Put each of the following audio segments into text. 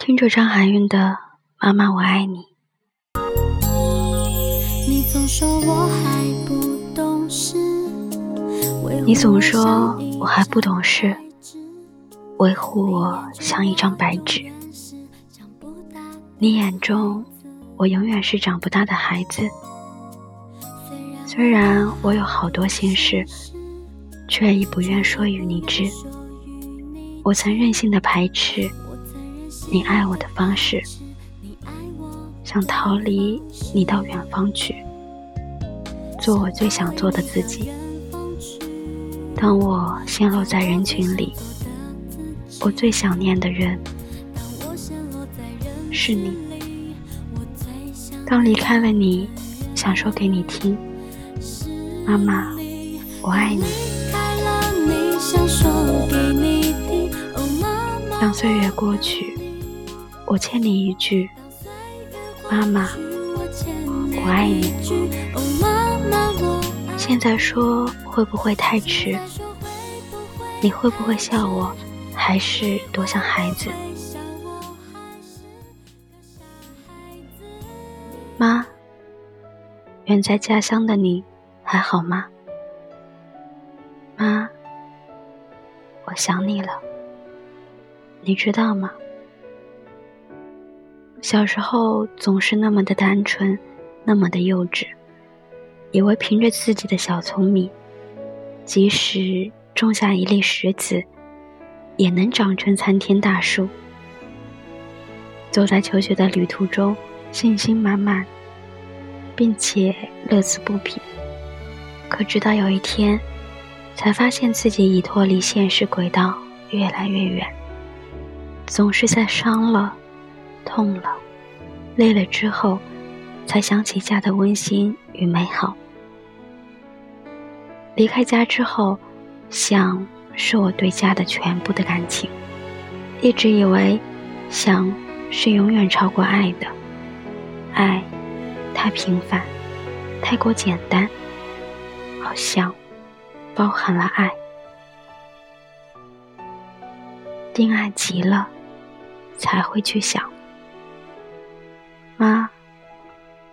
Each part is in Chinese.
听着张含韵的《妈妈我爱你》。你总说我还不懂事，你总说我还不懂事，维护我像一张白纸。你眼中，我永远是长不大的孩子。虽然我有好多心事，却亦不愿说与你知。我曾任性的排斥你爱我的方式，想逃离你到远方去，做我最想做的自己。当我陷落在人群里，我最想念的人是你。当离开了你，想说给你听。妈妈，我爱你。当岁月过去，我欠你一句：妈妈，我爱你。现在说会不会太迟？你会不会笑我，还是多像孩子？妈，远在家乡的你。还好吗，妈？我想你了，你知道吗？小时候总是那么的单纯，那么的幼稚，以为凭着自己的小聪明，即使种下一粒石子，也能长成参天大树。走在求学的旅途中，信心满满，并且乐此不疲。可直到有一天，才发现自己已脱离现实轨道越来越远。总是在伤了、痛了、累了之后，才想起家的温馨与美好。离开家之后，想是我对家的全部的感情。一直以为，想是永远超过爱的。爱，太平凡，太过简单。好像包含了爱，定爱极了，才会去想。妈，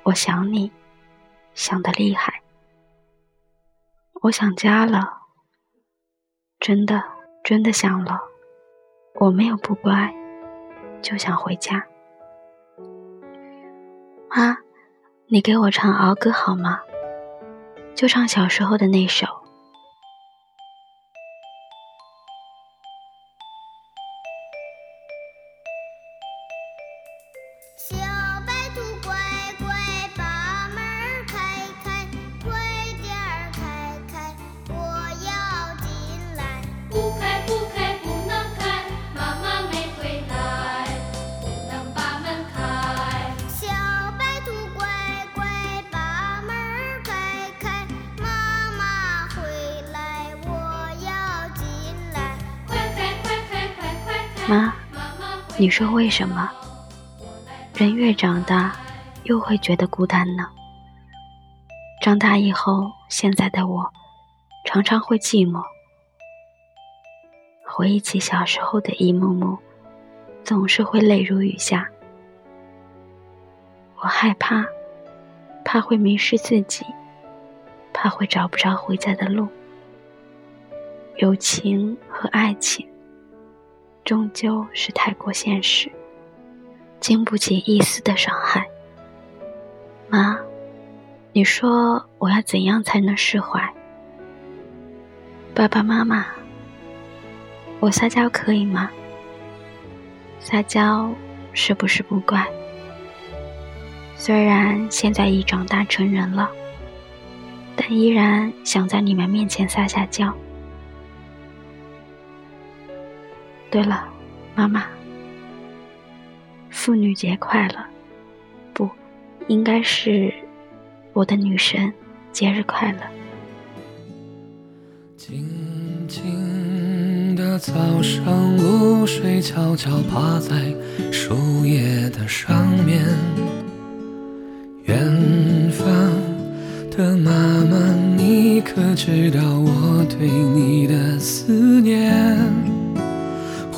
我想你，想的厉害。我想家了，真的真的想了。我没有不乖，就想回家。妈，你给我唱儿歌好吗？就唱小时候的那首。妈，你说为什么人越长大，又会觉得孤单呢？长大以后，现在的我常常会寂寞，回忆起小时候的一幕幕，总是会泪如雨下。我害怕，怕会迷失自己，怕会找不着回家的路。友情和爱情。终究是太过现实，经不起一丝的伤害。妈，你说我要怎样才能释怀？爸爸妈妈，我撒娇可以吗？撒娇是不是不乖？虽然现在已长大成人了，但依然想在你们面前撒下娇。对了，妈妈，妇女节快乐！不，应该是我的女神节日快乐。静静的早上，露水悄悄趴在树叶的上面。远方的妈妈，你可知道我对你的思念？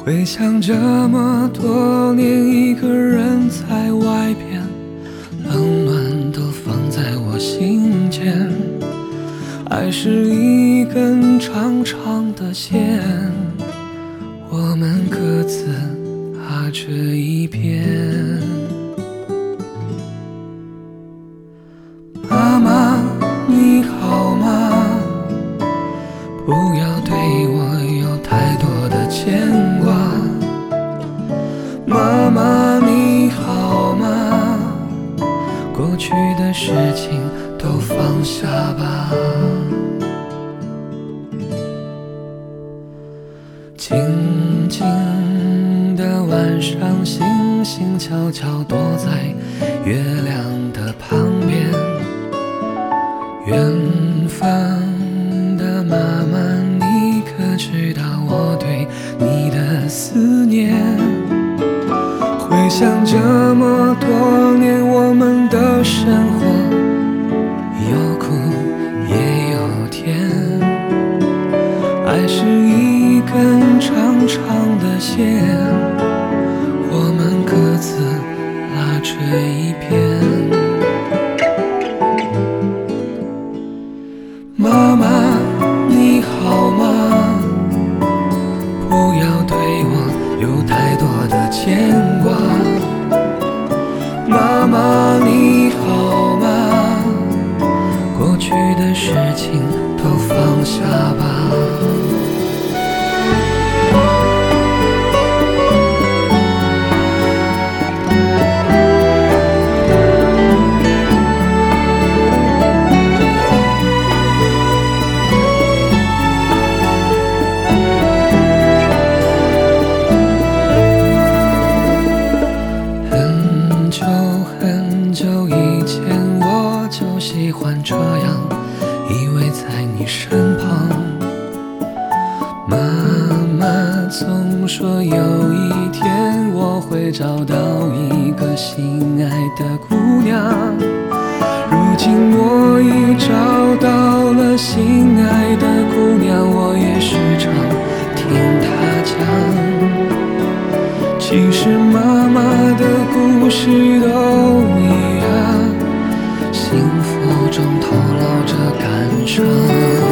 回想这么多年，一个人在外边，冷暖都放在我心间。爱是一根长长的线，我们各自拉着一边。去的事情都放下吧。静静的晚上，星星悄悄躲在月亮的线，我们各自拉着一边。妈妈，你好吗？不要对我有太多的牵挂。妈妈，你好吗？过去的事情都放下吧。总说有一天我会找到一个心爱的姑娘，如今我已找到了心爱的姑娘，我也时常听她讲。其实妈妈的故事都一样，幸福中透露着感伤。